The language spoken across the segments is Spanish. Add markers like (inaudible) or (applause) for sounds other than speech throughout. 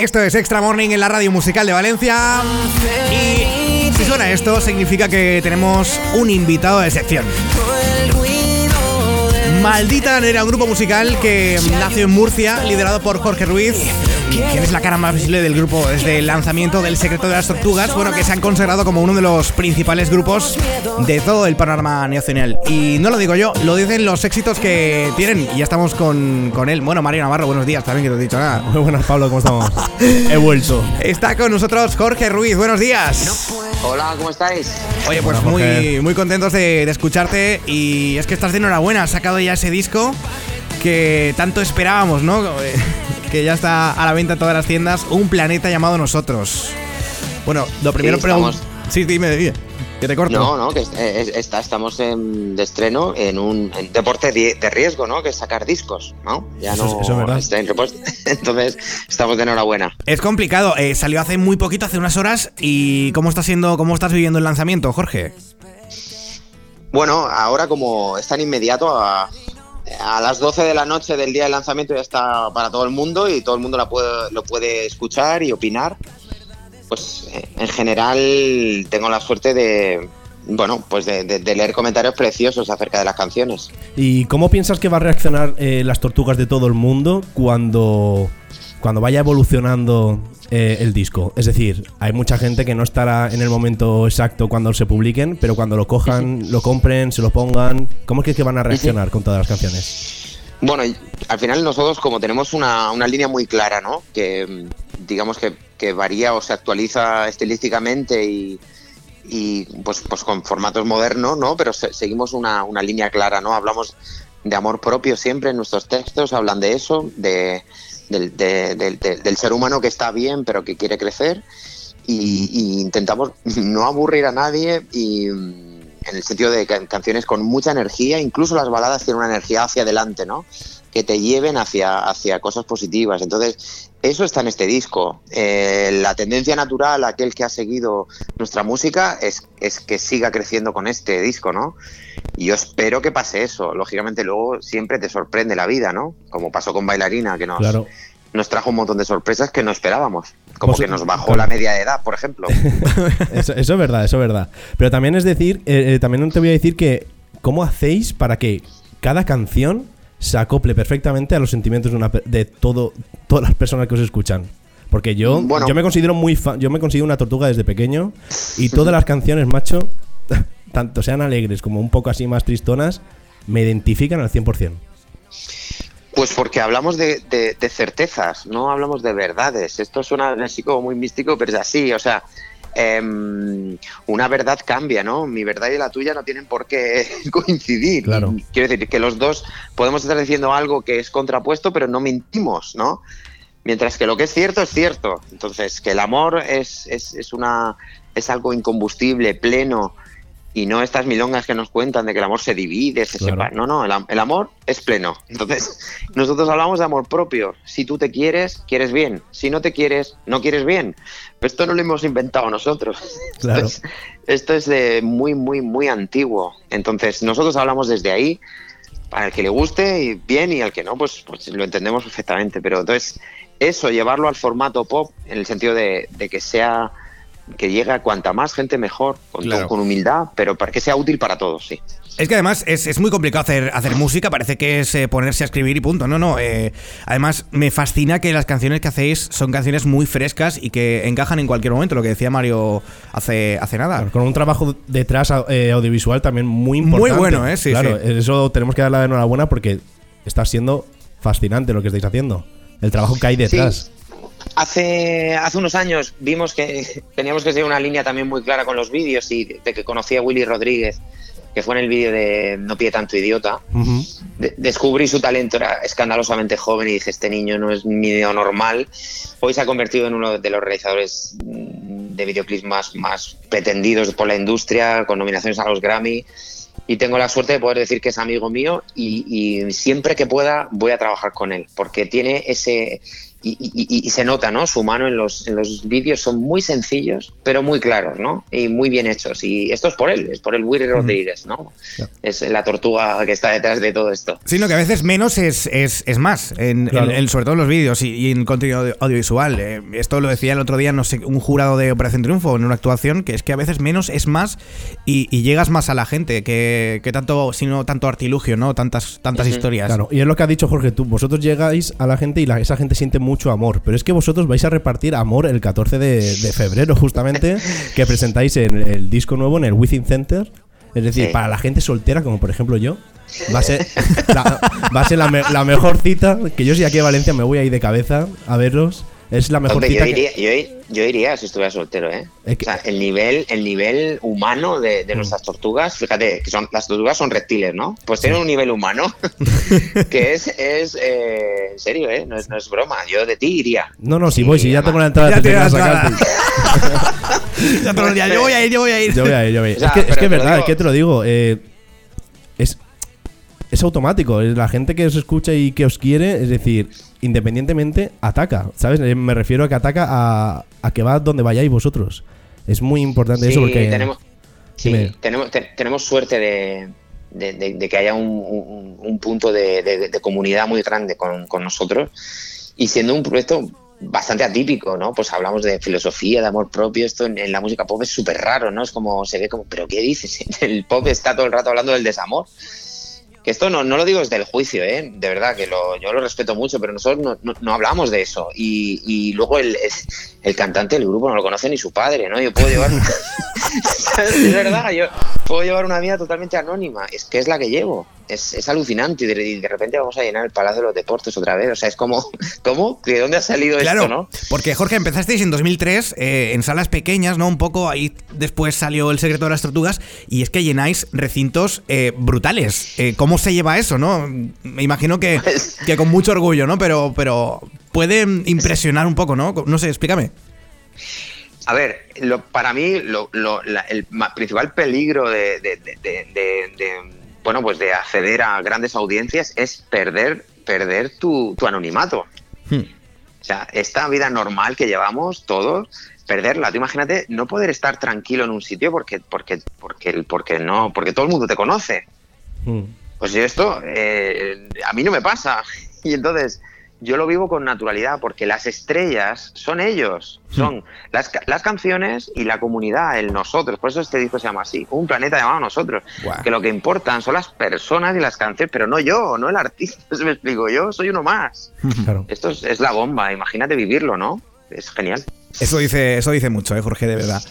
Esto es Extra Morning en la radio musical de Valencia. Y si suena esto, significa que tenemos un invitado de sección. Maldita era un grupo musical que nació en Murcia, liderado por Jorge Ruiz ¿Quién es la cara más visible del grupo desde el lanzamiento del Secreto de las Tortugas? Bueno, que se han consagrado como uno de los principales grupos de todo el panorama nacional. Y no lo digo yo, lo dicen los éxitos que tienen. Y ya estamos con, con él. Bueno, Mario Navarro, buenos días también, que no he dicho nada. Muy buenas, Pablo, ¿cómo estamos? (laughs) He vuelto. Está con nosotros Jorge Ruiz, buenos días. Hola, ¿cómo estáis? Oye, pues muy, muy contentos de, de escucharte. Y es que estás de enhorabuena, has sacado ya ese disco que tanto esperábamos, ¿no? Que ya está a la venta en todas las tiendas, un planeta llamado Nosotros. Bueno, lo primero preguntamos. Sí, dime, dime. Que te corto. No, no, que está, estamos de estreno en un deporte de, riesgo, ¿no? Que es sacar discos, ¿no? Ya no eso es está en repuesto. (laughs) Entonces, estamos de enhorabuena. Es complicado. Eh, salió hace muy poquito, hace unas horas. ¿Y cómo está siendo, cómo estás viviendo el lanzamiento, Jorge? Bueno, ahora como es tan inmediato, a, a las 12 de la noche del día del lanzamiento ya está para todo el mundo y todo el mundo lo puede escuchar y opinar. Pues eh, en general tengo la suerte de, bueno, pues de, leer comentarios preciosos acerca de las canciones. ¿Y cómo piensas que va a reaccionar eh, las tortugas de todo el mundo cuando, cuando vaya evolucionando eh, el disco? Es decir, hay mucha gente que no estará en el momento exacto cuando se publiquen, pero cuando lo cojan, lo compren, se lo pongan, ¿cómo es que van a reaccionar con todas las canciones? Bueno, al final nosotros como tenemos una, línea muy clara, ¿no? Que digamos que, varía o se actualiza estilísticamente y, pues, pues con formatos modernos, ¿no? Pero seguimos una, una línea clara, ¿no? Hablamos de amor propio siempre en nuestros textos, hablan de eso, de, del, del, ser humano que está bien pero que quiere crecer y, intentamos no aburrir a nadie y en el sentido de canciones con mucha energía, incluso las baladas tienen una energía hacia adelante, ¿no? Que te lleven hacia, hacia cosas positivas. Entonces, eso está en este disco. Eh, la tendencia natural, aquel que ha seguido nuestra música, es, es que siga creciendo con este disco, ¿no? Y yo espero que pase eso. Lógicamente luego siempre te sorprende la vida, ¿no? Como pasó con Bailarina, que nos, nos trajo un montón de sorpresas que no esperábamos. Como pues que nos bajó la media de edad, por ejemplo. (laughs) eso, es verdad, eso es verdad. Pero también es decir, eh, eh, también te voy a decir que, ¿cómo hacéis para que cada canción se acople perfectamente a los sentimientos de, una, de todo, todas las personas que os escuchan? Porque yo, yo me considero muy fan, yo me considero una tortuga desde pequeño y todas las canciones, macho, (laughs) tanto sean alegres como un poco así más tristonas, me identifican al 100%. Pues porque hablamos de, certezas, no hablamos de verdades. Esto suena así como muy místico, pero es así. O sea, em, una verdad cambia, ¿no? Mi verdad y la tuya no tienen por qué (laughs) coincidir. Claro. Quiero decir que los dos podemos estar diciendo algo que es contrapuesto, pero no mentimos, ¿no? Mientras que lo que es cierto es cierto. Entonces, que el amor es, es, es una, es algo incombustible, pleno, y no estas milongas que nos cuentan de que el amor se divide, se separa. No, no, el, amor es pleno. Entonces, nosotros hablamos de amor propio. Si tú te quieres, quieres bien. Si no te quieres, no quieres bien. esto no lo hemos inventado nosotros. Claro. Esto es, de muy, muy, muy antiguo. Entonces, nosotros hablamos desde ahí. Para el que le guste, y bien, y al que no, pues, pues lo entendemos perfectamente. Pero entonces, eso, llevarlo al formato pop, en el sentido de, de que sea que llegue a cuanta más gente mejor, con, con humildad, pero para que sea útil para todos, sí. Es que además es, muy complicado hacer, hacer música, parece que es eh, ponerse a escribir y punto. No, no. Eh, además, me fascina que las canciones que hacéis son canciones muy frescas y que encajan en cualquier momento, lo que decía Mario hace, hace nada. con un trabajo detrás eh, audiovisual también muy importante. Muy bueno, ¿eh? Sí, claro, eso tenemos que darle la enhorabuena porque está siendo fascinante lo que estáis haciendo. El trabajo que hay detrás. Hace, hace unos años vimos que (laughs) teníamos que seguir una línea también muy clara con los vídeos y de, que conocí a Willy Rodríguez, que fue en el vídeo de No pide tanto idiota. descubrí su talento, era escandalosamente joven y dije, este niño no es ni normal. Hoy se ha convertido en uno de los realizadores de videoclips más, más pretendidos por la industria, con nominaciones a los Grammy y tengo la suerte de poder decir que es amigo mío y, y, siempre que pueda voy a trabajar con él, porque tiene ese, y, se nota, ¿no? Su mano en los, en los vídeos son muy sencillos, pero muy claros, ¿no? Y muy bien hechos. Y esto es por él, es por el Willy Rodríguez, ¿no? Es la tortuga que está detrás de todo esto. Sino que a veces menos es, es, es más, en, sobre todo en los vídeos y, en contenido audiovisual. Eh, esto lo decía el otro día, no sé, un jurado de Operación Triunfo en una actuación, que es que a veces menos es más y, llegas más a la gente que, que tanto, sino tanto artilugio, ¿no? Tantas, tantas historias. Claro, y es lo que ha dicho Jorge, tú, vosotros llegáis a la gente y la, esa gente siente mucho amor, pero es que vosotros vais a repartir amor el 14 de, febrero, justamente, que presentáis en el disco nuevo en el Within Center. Es decir, para la gente soltera, como por ejemplo yo, va a ser, (laughs) la, va a ser la, la mejor cita. Que yo si aquí a Valencia me voy ahí de cabeza a verlos. Es la mejor cita. Yo iría, yo, iría, si estuviera soltero, ¿eh? o sea, el nivel, el nivel humano de, de, mm. nuestras tortugas, fíjate, que son las tortugas son reptiles, ¿no? Pues tienen un nivel humano (laughs) que es, es eh, en serio, ¿eh? No es, no es, broma. Yo de ti iría. No, no, si voy, si ya tengo la entrada, ya te, a sacar. ya te lo diría, yo voy a ir, yo voy a ir. Yo voy a ir, yo voy a ir. es que, es que verdad, es que te lo digo. Eh, es automático. La gente que os escucha y que os quiere, es decir, independientemente, ataca. ¿Sabes? Eh, me refiero a que ataca a, a que va donde vayáis vosotros. Es muy importante eso porque. Tenemos, tenemos, tenemos suerte de, de, que haya un, un, punto de, comunidad muy grande con, con, nosotros. Y siendo un proyecto bastante atípico, ¿no? Pues hablamos de filosofía, de amor propio. Esto en, en la música pop es súper raro, ¿no? Es como se ve como, ¿pero qué dices? (laughs) El pop está todo el rato hablando del desamor que esto no, no, lo digo desde el juicio, ¿eh? de verdad, que lo, yo lo respeto mucho, pero nosotros no, no, hablamos de eso. Y, y luego el, el, cantante del grupo no lo conoce ni su padre, ¿no? Yo puedo llevar, (laughs) es verdad, yo puedo llevar una vida totalmente anónima, es que es la que llevo es, alucinante y de, repente vamos a llenar el Palacio de los Deportes otra vez. O sea, es como, (laughs) ¿cómo? ¿De dónde ha salido esto, no? Porque Jorge, empezasteis en 2003 eh, en salas pequeñas, ¿no? Un poco ahí después salió El Secreto de las Tortugas y es que llenáis recintos eh, brutales. Eh, ¿Cómo se lleva eso, no? Me imagino que, pues que con mucho orgullo, ¿no? Pero, pero puede impresionar un poco, ¿no? No sé, explícame. A ver, lo, para mí lo, el principal peligro de bueno, pues de acceder a grandes audiencias es perder, perder tu, anonimato. Hmm. O sea, esta vida normal que llevamos todos, perderla. Tú imagínate no poder estar tranquilo en un sitio porque, porque, porque, porque no, porque todo el mundo te conoce. Hmm. Pues esto eh, a mí no me pasa. (laughs) Y entonces, yo lo vivo con naturalidad porque las estrellas son ellos, hmm. son las, las, canciones y la comunidad, el nosotros. Por eso este disco se llama así, un planeta llamado nosotros. Que lo que importan son las personas y las canciones, pero no yo, no el artista, (laughs) se me explico, yo soy uno más. Esto es, es, la bomba, imagínate vivirlo, ¿no? Es genial. Eso dice, eso dice mucho, ¿eh, Jorge, de verdad.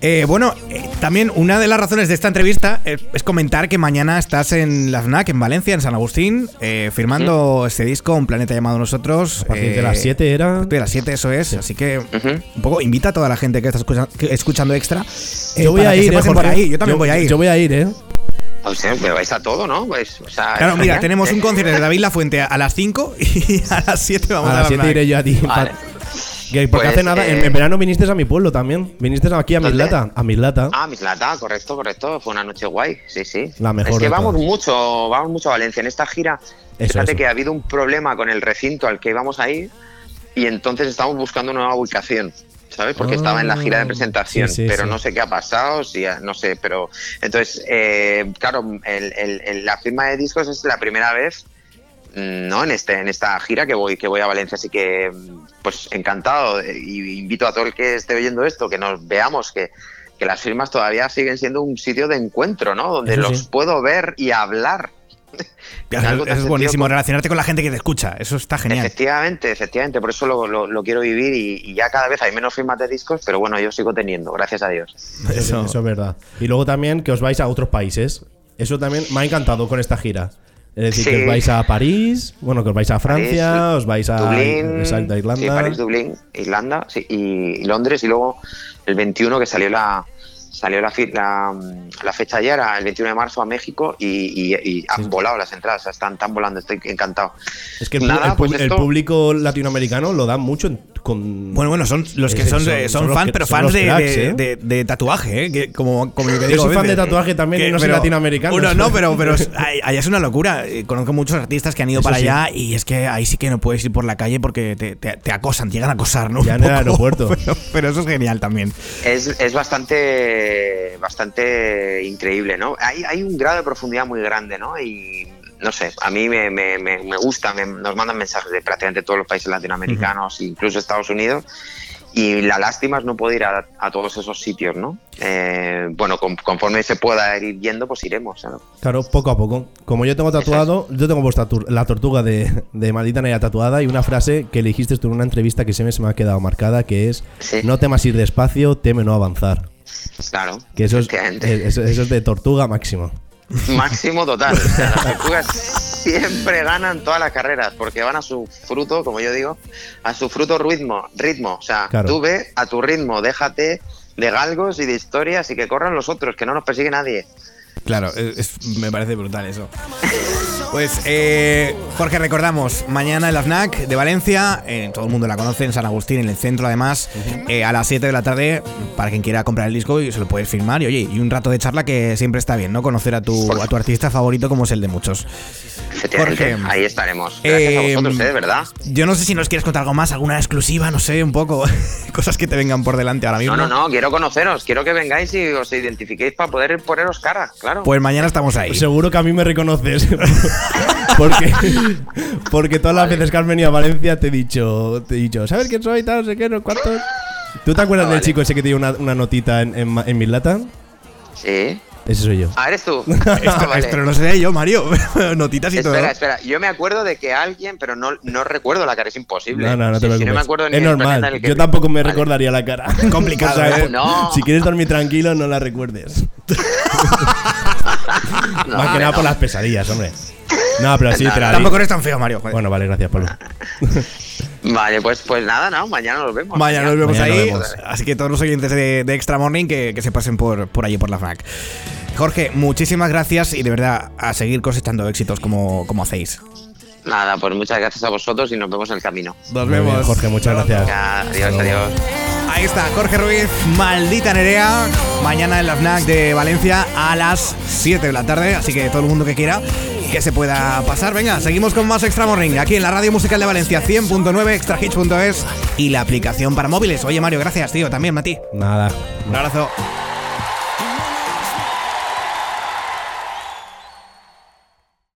Eh, bueno, eh, también una de las razones de esta entrevista es, comentar que mañana estás en la FNAC, en Valencia, en San Agustín, eh, firmando este disco, Un planeta llamado Nosotros. A partir de las 7 era. De las 7, eso es. Así que un poco invita a toda la gente que está escuchando, extra. yo voy a ir, por ahí. Yo también voy a ir. Yo voy a ir, ¿eh? O sea, pero vais a todo, ¿no? Pues, o sea, claro, mira, tenemos un concierto de David La Fuente a las 5 y (laughs) a las 7 vamos a, a las 7 iré yo a ti. Vale porque pues, hace nada, en, eh, verano viniste a mi pueblo también. Viniste aquí a Mislata. A Mislata. Ah, Mislata, correcto, correcto. Fue una noche guay. Sí, sí. La mejor. Es que vamos mucho, vamos mucho a Valencia. En esta gira, fíjate que ha habido un problema con el recinto al que íbamos a ir y entonces estamos buscando una nueva ubicación. ¿sabes? Porque estaba en la gira de ah, presentación, pero no sé qué ha pasado, si, no sé, pero entonces, eh, claro, la firma de discos es la primera vez no en este en esta gira que voy que voy a Valencia así que pues encantado y invito a todo el que esté oyendo esto que nos veamos que, las firmas todavía siguen siendo un sitio de encuentro no donde los puedo ver y hablar eso (laughs) es buenísimo, relacionarte con la gente que te escucha, eso está genial. Efectivamente, efectivamente, por eso lo, quiero vivir y, ya cada vez hay menos firmas de discos, pero bueno, yo sigo teniendo, gracias a Dios. Eso, eso es verdad. Y luego también que os vais a otros países, eso también me ha encantado con esta gira. Es decir, que os vais a París, bueno, que os vais a Francia, os vais a Dublín, Irlanda. Sí, París, Dublín, Irlanda y, Londres. Y luego el 21 que salió la salió la, la, fecha ayer, el 21 de marzo a México y, han volado las entradas, o sea, están, están volando, estoy encantado. Es que el, Nada, pues el, público latinoamericano lo da mucho con. Bueno, bueno, son los que son, son- son son los fans, que- pero fans de, cracks, ¿eh? de- de tatuaje, ¿eh? Que como, como yo, que Yo digo soy fan de tatuaje también y no soy latinoamericano. Uno no, pero, pero (laughs) allá es una locura. Eh, Conozco muchos artistas que han ido Eso para sí. allá y es que ahí sí que no puedes ir por la calle porque te, te- te acosan, llegan a acosar, ¿no? Ya en el aeropuerto. (laughs) Pero, pero eso es genial también. Es, es bastante, bastante increíble, ¿no? Hay, hay un grado de profundidad muy grande, ¿no? Y no sé, a mí me, me, me, me gusta, me- nos mandan mensajes de prácticamente todos los países latinoamericanos, incluso Estados Unidos. Y la lástima es no poder ir a, a todos esos sitios, ¿no? Eh, bueno, con- conforme se pueda ir yendo, pues iremos. ¿no? Claro, poco a poco. Como yo tengo tatuado, yo tengo la tortuga de, de Maldita Nerea tatuada y una frase que le dijiste tú en una entrevista que se me, se me ha quedado marcada, que es Sí. no temas ir despacio, teme no avanzar. Claro. Que eso es, eso, eso es de tortuga máximo. (laughs) Máximo total. O sea, las tortugas siempre ganan todas las carreras porque van a su fruto, como yo digo, a su fruto ritmo. ritmo. O sea, Claro. tú ve a tu ritmo, déjate de galgos y de historias y que corran los otros, que no nos persigue nadie. Claro, es- es- me parece brutal eso. (laughs) Pues, eh, Jorge, recordamos, mañana en la FNAC de Valencia, eh, todo el mundo la conoce, en San Agustín, en el centro además, eh, a las 7 de la tarde, para quien quiera comprar el disco y se lo puedes firmar. Y oye, y un rato de charla que siempre está bien, ¿no? Conocer a tu, a tu artista favorito como es el de muchos. Efectivamente, Jorge. ahí estaremos. Gracias a Eh, vosotros, ¿eh? de verdad. Yo no sé si nos quieres contar algo más, alguna exclusiva, no sé, un poco, (laughs) cosas que te vengan por delante ahora mismo. No, no, no, quiero conoceros, quiero que vengáis y os identifiquéis para poder poneros cara, claro. Pues mañana estamos ahí. Seguro que a mí me reconoces. (laughs) porque, porque todas las veces que has venido a Valencia te he dicho, te he dicho, ¿sabes quién soy? Tal, no sé qué, no cuántos. ¿Tú te acuerdas Ah, del chico ese que tiene una, una notita en, en, en Mislata? Sí. Ese soy yo. Ah, eres tú. (laughs) Esto, vale. esto no lo sé yo, Mario. (laughs) Notitas y todo. Espera, espera. Yo me acuerdo de que alguien, pero no, no recuerdo la cara, es imposible. No, no, no te Si- si preocupes. no me acuerdo ni es normal. el que Yo tampoco me Vale. recordaría la cara. (laughs) Complicado, O sea, ¿eh? No. Si quieres dormir tranquilo, no la recuerdes. No, Más que nada no. por las pesadillas, hombre. No, pero sí, (laughs) te la Tampoco eres tan feo, Mario. joder. Bueno, vale, gracias, Pablo. (laughs) Vale, pues, pues nada, no, mañana nos vemos. Mañana nos vemos Mañana ahí. nos vemos. Así que todos los oyentes de, de Extra Morning que, que se pasen por, por allí, por la FNAC. Jorge, muchísimas gracias y de verdad a seguir cosechando éxitos como, como hacéis. Nada, pues muchas gracias a vosotros y nos vemos en el camino. Nos bien, Jorge, muchas gracias. Ya, adiós, adiós. Ahí está, Jorge Ruiz, maldita Nerea. Mañana en la FNAC de Valencia a las 7 de la tarde. Así que todo el mundo que quiera que se pueda pasar. Venga, seguimos con más Extra Morning aquí en la Radio Musical de Valencia 100.9, extrahits.es y la aplicación para móviles. Oye, Mario, gracias, tío. También, Mati. Nada. Un abrazo.